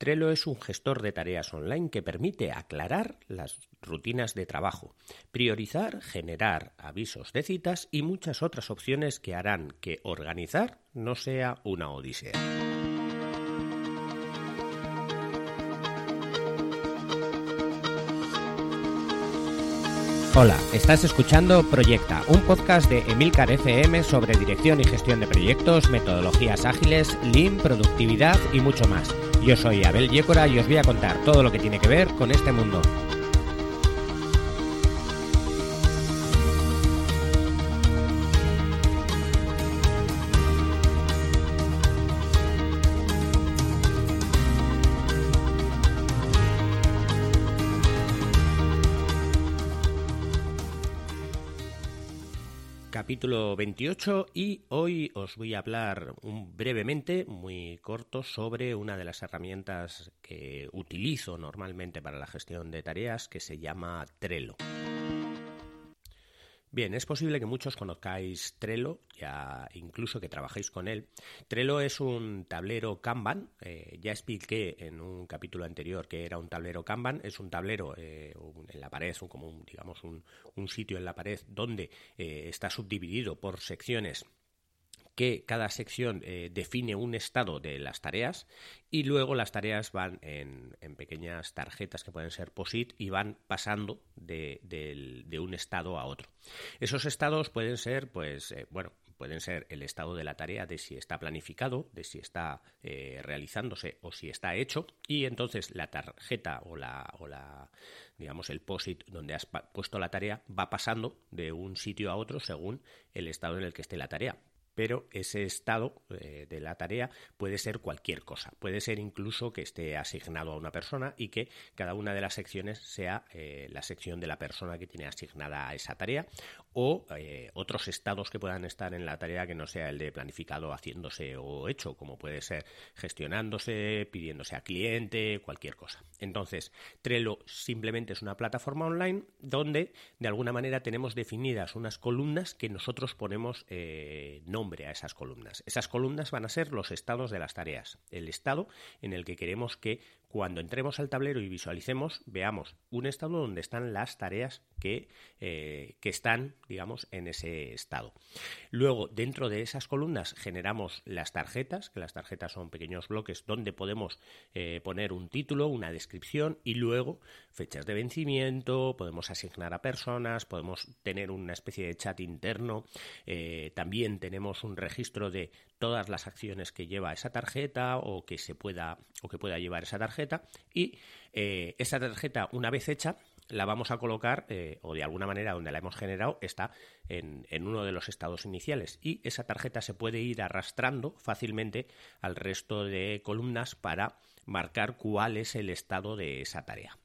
Trello es un gestor de tareas online que permite aclarar las rutinas de trabajo, priorizar, generar avisos de citas y muchas otras opciones que harán que organizar no sea una odisea. Hola, estás escuchando Proyecta, un podcast de Emilcar FM sobre dirección y gestión de proyectos, metodologías ágiles, Lean, productividad y mucho más. Yo soy Abel Yécora y os voy a contar todo lo que tiene que ver con este mundo. Capítulo 28 y hoy os voy a hablar brevemente, muy corto, sobre una de las herramientas que utilizo normalmente para la gestión de tareas que se llama Trello. Bien, es posible que muchos conozcáis Trello, ya incluso que trabajéis con él. Trello es un tablero Kanban. Eh, ya expliqué en un capítulo anterior que era un tablero Kanban. Es un tablero eh, en la pared, como un, digamos un, sitio en la pared donde eh, está subdividido por secciones que cada sección eh, define un estado de las tareas y luego las tareas van en, pequeñas tarjetas que pueden ser POSIT y van pasando de, un estado a otro. Esos estados pueden ser, pues, eh, bueno, pueden ser el estado de la tarea de si está planificado, de si está eh, realizándose o si está hecho y entonces la tarjeta o la, o la digamos el POSIT donde has puesto la tarea va pasando de un sitio a otro según el estado en el que esté la tarea pero ese estado eh, de la tarea puede ser cualquier cosa. Puede ser incluso que esté asignado a una persona y que cada una de las secciones sea eh, la sección de la persona que tiene asignada a esa tarea o eh, otros estados que puedan estar en la tarea que no sea el de planificado, haciéndose o hecho, como puede ser gestionándose, pidiéndose a cliente, cualquier cosa. Entonces, Trello simplemente es una plataforma online donde de alguna manera tenemos definidas unas columnas que nosotros ponemos nombre a esas columnas. Esas columnas van a ser los estados de las tareas, el estado en el que queremos que cuando entremos al tablero y visualicemos, veamos un estado donde están las tareas que, eh, que, están, digamos, en ese estado. Luego, dentro de esas columnas generamos las tarjetas, que las tarjetas son pequeños bloques donde podemos eh, poner un título, una descripción y luego fechas de vencimiento, podemos asignar a personas, podemos tener una especie de chat interno, eh, también tenemos un registro de todas las acciones que lleva esa tarjeta o que se pueda o que pueda llevar esa tarjeta y eh, esa tarjeta una vez hecha la vamos a colocar eh, o de alguna manera donde la hemos generado está en, en, uno de los estados iniciales y esa tarjeta se puede ir arrastrando fácilmente al resto de columnas para marcar cuál es el estado de esa tarea.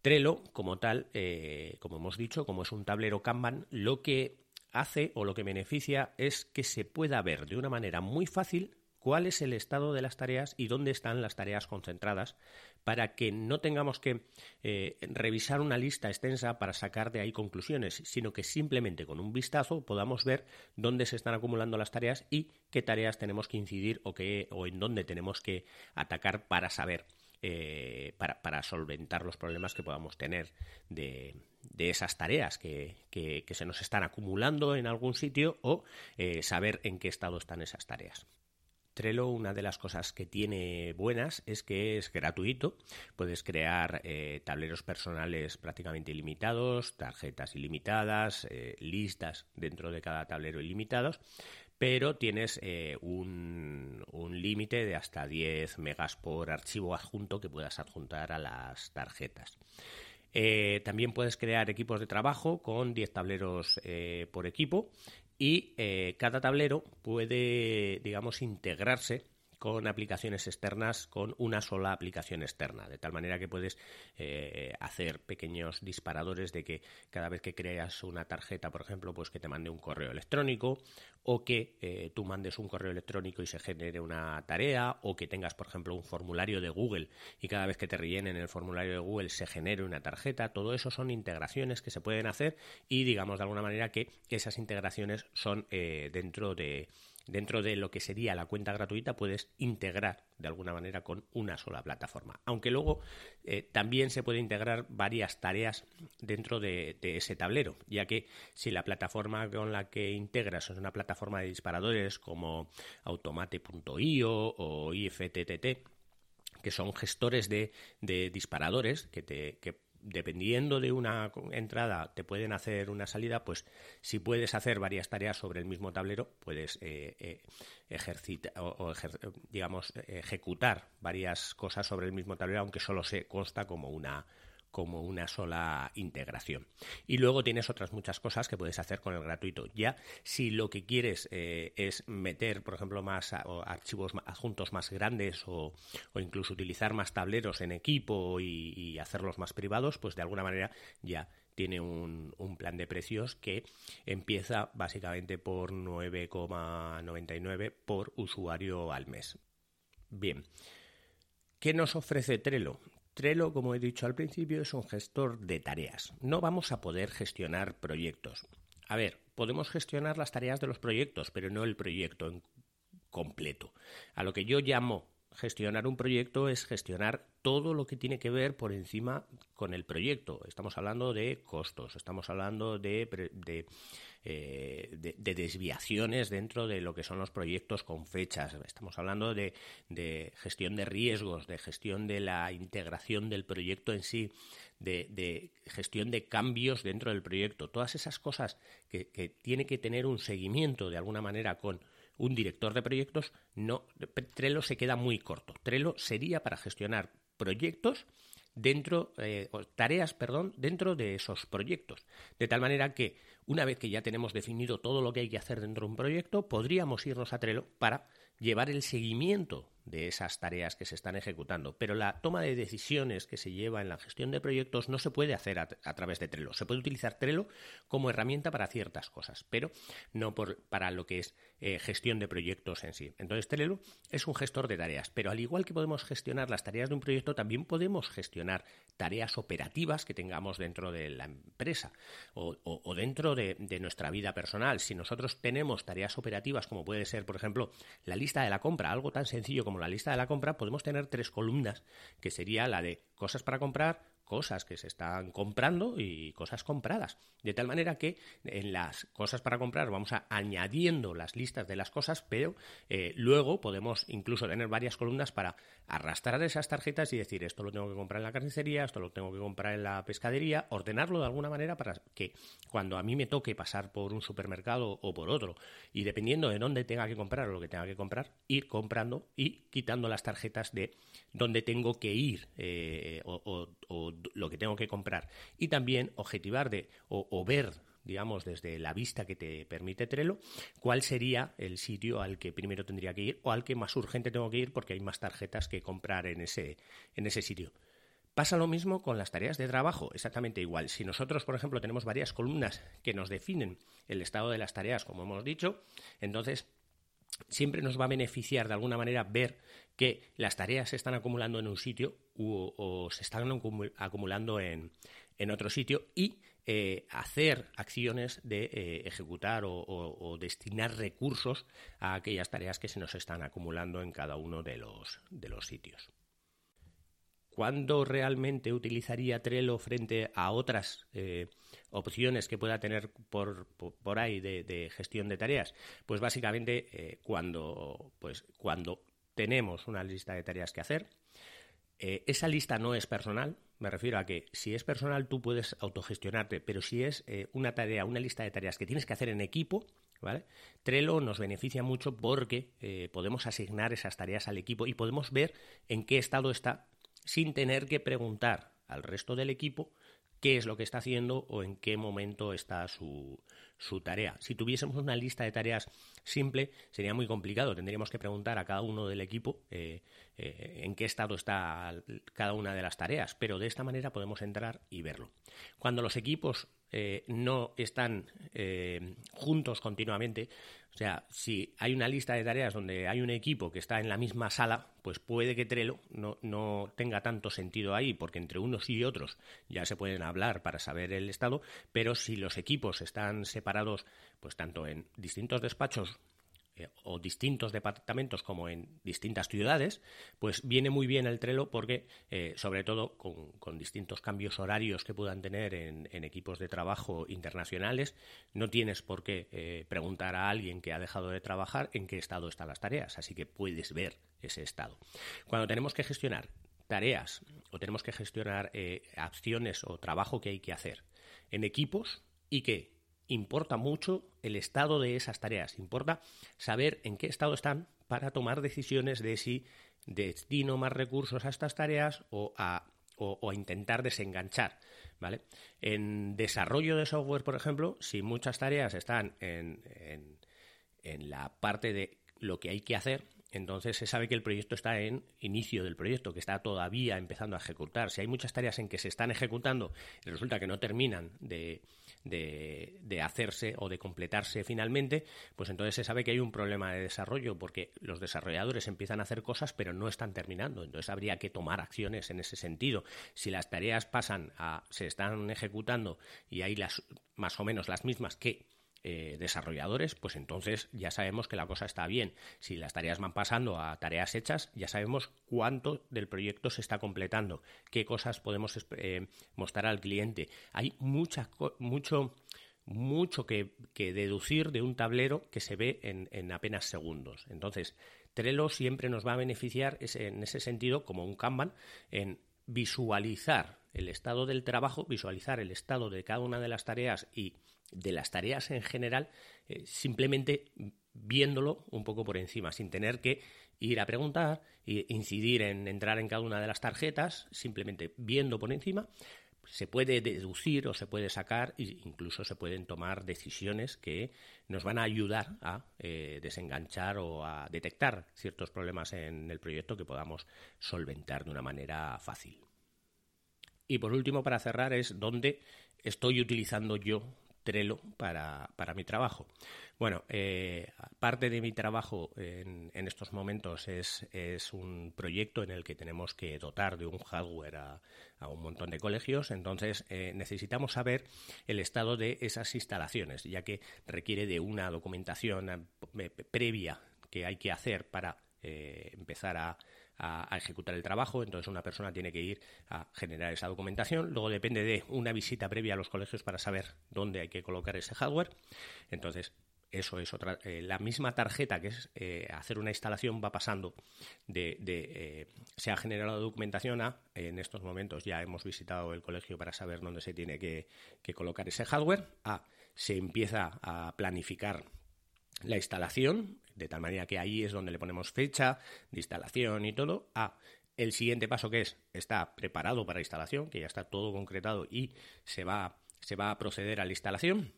Trello, como tal, eh, como hemos dicho, como es un tablero Kanban, lo que hace o lo que beneficia es que se pueda ver de una manera muy fácil cuál es el estado de las tareas y dónde están las tareas concentradas para que no tengamos que eh, revisar una lista extensa para sacar de ahí conclusiones, sino que simplemente con un vistazo podamos ver dónde se están acumulando las tareas y qué tareas tenemos que incidir o, qué, o en dónde tenemos que atacar para saber, eh, para solventar los problemas que podamos tener de, esas tareas que, se nos están acumulando en algún sitio o eh, saber en qué estado están esas tareas. Trello, una de las cosas que tiene buenas es que es gratuito. Puedes crear eh, tableros personales prácticamente ilimitados, tarjetas ilimitadas, listas dentro de cada tablero ilimitados, pero tienes un, un límite de hasta 10 megas por archivo adjunto que puedas adjuntar a las tarjetas. Eh, también puedes crear equipos de trabajo con 10 tableros eh, por equipo y eh, cada tablero puede, digamos, integrarse con aplicaciones externas con una sola aplicación externa, de tal manera que puedes eh, hacer pequeños disparadores de que cada vez que creas una tarjeta, por ejemplo, pues que te mande un correo electrónico o que eh, tú mandes un correo electrónico y se genere una tarea o que tengas, por ejemplo, un formulario de Google y cada vez que te rellenen el formulario de Google se genere una tarjeta. Todo eso son integraciones que se pueden hacer y digamos de alguna manera que esas integraciones son eh, dentro de dentro de lo que sería la cuenta gratuita puedes integrar de alguna manera con una sola plataforma. Aunque luego eh, también se puede integrar varias tareas dentro de, ese tablero, ya que si la plataforma con la que integras es una plataforma de disparadores como automate.io o IFTTT, que son gestores de, disparadores que, te, que dependiendo de una entrada te pueden hacer una salida, pues si puedes hacer varias tareas sobre el mismo tablero, puedes eh, eh o, digamos ejecutar varias cosas sobre el mismo tablero, aunque solo se consta como una como una sola integración. Y luego tienes otras muchas cosas que puedes hacer con el gratuito. Ya si lo que quieres eh, es meter, por ejemplo, más archivos adjuntos más grandes o, incluso utilizar más tableros en equipo y, hacerlos más privados, pues de alguna manera ya tiene un, un, plan de precios que empieza básicamente por 9,99 por usuario al mes. Bien. ¿Qué nos ofrece Trello? Trello, como he dicho al principio, es un gestor de tareas. No vamos a poder gestionar proyectos. A ver, podemos gestionar las tareas de los proyectos, pero no el proyecto en completo. A lo que yo llamo gestionar un proyecto es gestionar todo lo que tiene que ver por encima con el proyecto. Estamos hablando de costos, estamos hablando de, eh, de, desviaciones dentro de lo que son los proyectos con fechas, estamos hablando de, gestión de riesgos, de gestión de la integración del proyecto en sí, de, gestión de cambios dentro del proyecto. Todas esas cosas que, que tiene que tener un seguimiento de alguna manera con un director de proyectos, no, Trello se queda muy corto. Trello sería para gestionar proyectos dentro, eh, tareas, perdón, dentro de esos proyectos. De tal manera que una vez que ya tenemos definido todo lo que hay que hacer dentro de un proyecto, podríamos irnos a Trello para llevar el seguimiento de esas tareas que se están ejecutando. Pero la toma de decisiones que se lleva en la gestión de proyectos no se puede hacer a, través de Trello. Se puede utilizar Trello como herramienta para ciertas cosas, pero no para lo que es eh, gestión de proyectos en sí. Entonces, Trello es un gestor de tareas, pero al igual que podemos gestionar las tareas de un proyecto, también podemos gestionar tareas operativas que tengamos dentro de la empresa o, dentro de, de nuestra vida personal. Si nosotros tenemos tareas operativas, como puede ser, por ejemplo, la lista de la compra, algo tan sencillo como como la lista de la compra, podemos tener tres columnas, que sería la de cosas para comprar, cosas que se están comprando y cosas compradas. De tal manera que en las cosas para comprar vamos añadiendo las listas de las cosas, pero eh, luego podemos incluso tener varias columnas para arrastrar esas tarjetas y decir esto lo tengo que comprar en la carnicería, esto lo tengo que comprar en la pescadería, ordenarlo de alguna manera para que cuando a mí me toque pasar por un supermercado o por otro y dependiendo de dónde tenga que comprar o lo que tenga que comprar, ir comprando y quitando las tarjetas de dónde tengo que ir eh, o lo que tengo que comprar y también objetivar de o, ver digamos, desde la vista que te permite Trello, cuál sería el sitio al que primero tendría que ir o al que más urgente tengo que ir porque hay más tarjetas que comprar en ese, en ese sitio. Pasa lo mismo con las tareas de trabajo, exactamente igual. Si nosotros, por ejemplo, tenemos varias columnas que nos definen el estado de las tareas, como hemos dicho, entonces siempre nos va a beneficiar de alguna manera ver que las tareas se están acumulando en un sitio o se están acumulando en, otro sitio y eh, hacer acciones de eh, ejecutar o, destinar recursos a aquellas tareas que se nos están acumulando en cada uno de los, de los sitios. ¿Cuándo realmente utilizaría Trello frente a otras eh, opciones que pueda tener por, por, ahí de, gestión de tareas? Pues básicamente cuando, pues, cuando tenemos una lista de tareas que hacer. Eh, esa lista no es personal, me refiero a que si es personal tú puedes autogestionarte, pero si es eh, una tarea, una lista de tareas que tienes que hacer en equipo, ¿vale? Trello nos beneficia mucho porque eh, podemos asignar esas tareas al equipo y podemos ver en qué estado está sin tener que preguntar al resto del equipo qué es lo que está haciendo o en qué momento está su, tarea. Si tuviésemos una lista de tareas simple, sería muy complicado. Tendríamos que preguntar a cada uno del equipo eh, eh, en qué estado está cada una de las tareas, pero de esta manera podemos entrar y verlo. Cuando los equipos eh, no están juntos continuamente, o sea, si hay una lista de tareas donde hay un equipo que está en la misma sala, pues puede que Trello no, no, tenga tanto sentido ahí, porque entre unos y otros ya se pueden hablar para saber el estado, pero si los equipos están separados, pues tanto en distintos despachos eh, o distintos departamentos como en distintas ciudades, pues viene muy bien el Trello porque, eh, sobre todo con, distintos cambios horarios que puedan tener en, equipos de trabajo internacionales, no tienes por qué eh, preguntar a alguien que ha dejado de trabajar en qué estado están las tareas, así que puedes ver ese estado. Cuando tenemos que gestionar tareas o tenemos que gestionar acciones o trabajo que hay que hacer en equipos y que importa mucho el estado de esas tareas, importa saber en qué estado están para tomar decisiones de si destino más recursos a estas tareas o a, intentar desenganchar. ¿vale? En desarrollo de software, por ejemplo, si muchas tareas están en, en la parte de lo que hay que hacer, entonces se sabe que el proyecto está en inicio del proyecto, que está todavía empezando a ejecutar. Si hay muchas tareas en que se están ejecutando y resulta que no terminan de, de, hacerse o de completarse finalmente, pues entonces se sabe que hay un problema de desarrollo porque los desarrolladores empiezan a hacer cosas pero no están terminando. Entonces habría que tomar acciones en ese sentido. Si las tareas pasan a, se están ejecutando y hay las más o menos las mismas que eh, desarrolladores, pues entonces ya sabemos que la cosa está bien. Si las tareas van pasando a tareas hechas, ya sabemos cuánto del proyecto se está completando, qué cosas podemos eh, mostrar al cliente. Hay mucho mucho que, deducir de un tablero que se ve en, apenas segundos. Entonces, Trello siempre nos va a beneficiar en ese sentido como un Kanban en visualizar el estado del trabajo, visualizar el estado de cada una de las tareas y de las tareas en general, eh, simplemente viéndolo un poco por encima, sin tener que ir a preguntar e incidir en entrar en cada una de las tarjetas, simplemente viendo por encima, se puede deducir o se puede sacar e incluso se pueden tomar decisiones que nos van a ayudar a eh, desenganchar o a detectar ciertos problemas en el proyecto que podamos solventar de una manera fácil. Y por último, para cerrar, es dónde estoy utilizando yo Trello para, mi trabajo. Bueno, eh, parte de mi trabajo en, estos momentos es, un proyecto en el que tenemos que dotar de un hardware a, un montón de colegios, entonces eh, necesitamos saber el estado de esas instalaciones, ya que requiere de una documentación eh, previa que hay que hacer para empezar a a, ejecutar el trabajo, entonces una persona tiene que ir a generar esa documentación, luego depende de una visita previa a los colegios para saber dónde hay que colocar ese hardware, entonces eso es otra. Eh, la misma tarjeta que es eh, hacer una instalación va pasando de. Eh, se ha generado documentación a. En estos momentos ya hemos visitado el colegio para saber dónde se tiene que, que colocar ese hardware. A. Se empieza a planificar la instalación, de tal manera que ahí es donde le ponemos fecha de instalación y todo. A el siguiente paso que es está preparado para instalación, que ya está todo concretado y se va, se va a proceder a la instalación.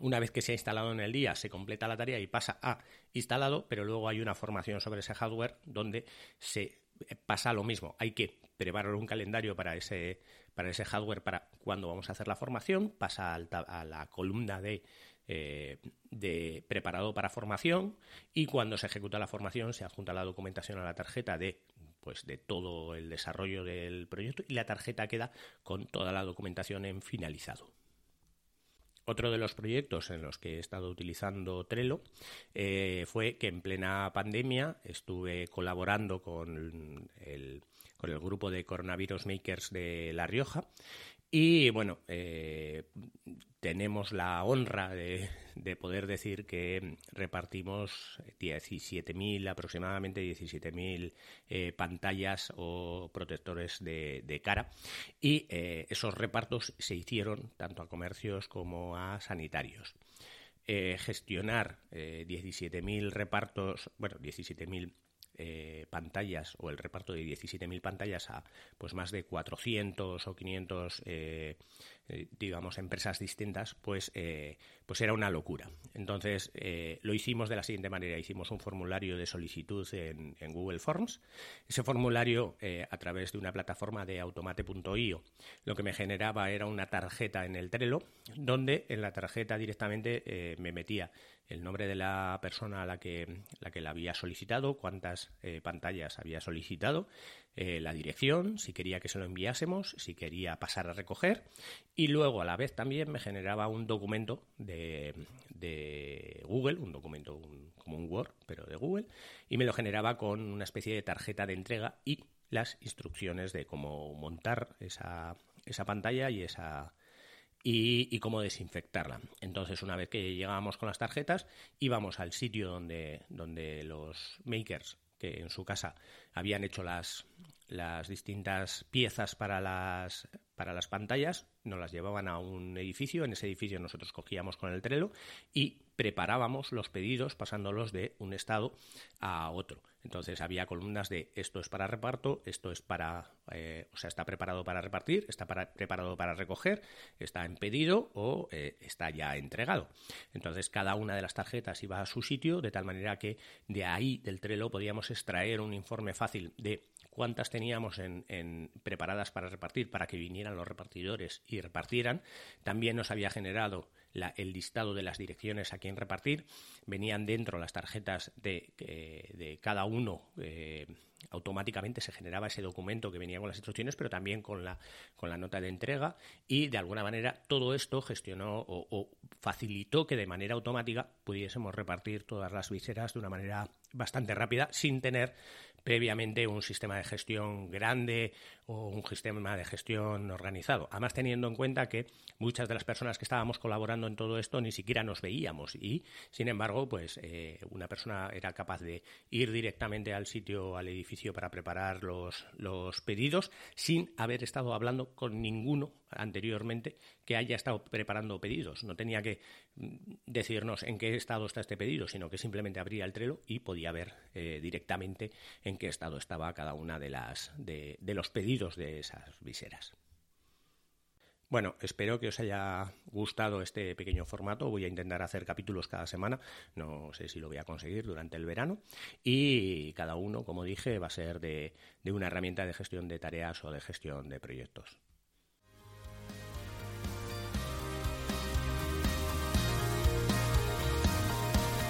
Una vez que se ha instalado en el día, se completa la tarea y pasa a instalado, pero luego hay una formación sobre ese hardware donde se pasa lo mismo. Hay que preparar un calendario para ese, para ese hardware para cuando vamos a hacer la formación, pasa a la columna de eh, de preparado para formación y cuando se ejecuta la formación se adjunta la documentación a la tarjeta de pues de todo el desarrollo del proyecto y la tarjeta queda con toda la documentación en finalizado. Otro de los proyectos en los que he estado utilizando Trello eh, fue que en plena pandemia estuve colaborando con el, con el grupo de Coronavirus Makers de La Rioja y bueno, eh, tenemos la honra de, poder decir que repartimos 17.000, aproximadamente 17.000 eh, pantallas o protectores de, cara y eh, esos repartos se hicieron tanto a comercios como a sanitarios. gestionar 17.000 repartos, bueno, 17.000 eh, pantallas o el reparto de 17.000 pantallas a pues más de 400 o 500 eh, eh, digamos empresas distintas pues pues era una locura. Entonces lo hicimos de la siguiente manera. Hicimos un formulario de solicitud en, Google Forms. Ese formulario a través de una plataforma de automate.io lo que me generaba era una tarjeta en el Trello donde en la tarjeta directamente me metía el nombre de la persona a la que la, que la había solicitado, cuántas eh, pantallas había solicitado, eh, la dirección, si quería que se lo enviásemos, si quería pasar a recoger y luego a la vez también me generaba un documento de, Google, un documento como un Word, pero de Google, y me lo generaba con una especie de tarjeta de entrega y las instrucciones de cómo montar esa, esa pantalla y esa y, cómo desinfectarla. Entonces, una vez que llegábamos con las tarjetas, íbamos al sitio donde, donde los makers que en su casa habían hecho las, las distintas piezas para las, para las pantallas, nos las llevaban a un edificio, en ese edificio nosotros cogíamos con el Trello y preparábamos los pedidos pasándolos de un estado a otro. Entonces había columnas de esto es para reparto, esto es para, eh, o sea, está preparado para repartir, está preparado para recoger, está en pedido o eh, está ya entregado. Entonces cada una de las tarjetas iba a su sitio de tal manera que de ahí del Trello podíamos extraer un informe fácil de cuántas teníamos en, preparadas para repartir para que vinieran los repartidores y repartieran. También nos había generado el listado de las direcciones a quien repartir. Venían dentro las tarjetas de, eh, de cada uno. Eh, automáticamente se generaba ese documento que venía con las instrucciones, pero también con la, con la nota de entrega y de alguna manera todo esto gestionó o, facilitó que de manera automática pudiésemos repartir todas las viseras de una manera bastante rápida sin tener previamente un sistema de gestión grande o un sistema de gestión organizado. Además, teniendo en cuenta que muchas de las personas que estábamos colaborando en todo esto ni siquiera nos veíamos y, sin embargo, pues eh, una persona era capaz de ir directamente al sitio, al edificio para preparar los, los pedidos sin haber estado hablando con ninguno anteriormente que haya estado preparando pedidos. No tenía que mm, decirnos en qué estado está este pedido, sino que simplemente abría el Trello y podía ver eh, directamente en qué estado estaba cada una de las de, los pedidos de esas viseras. Bueno, espero que os haya gustado este pequeño formato. Voy a intentar hacer capítulos cada semana. No sé si lo voy a conseguir durante el verano. Y cada uno, como dije, va a ser de una herramienta de gestión de tareas o de gestión de proyectos.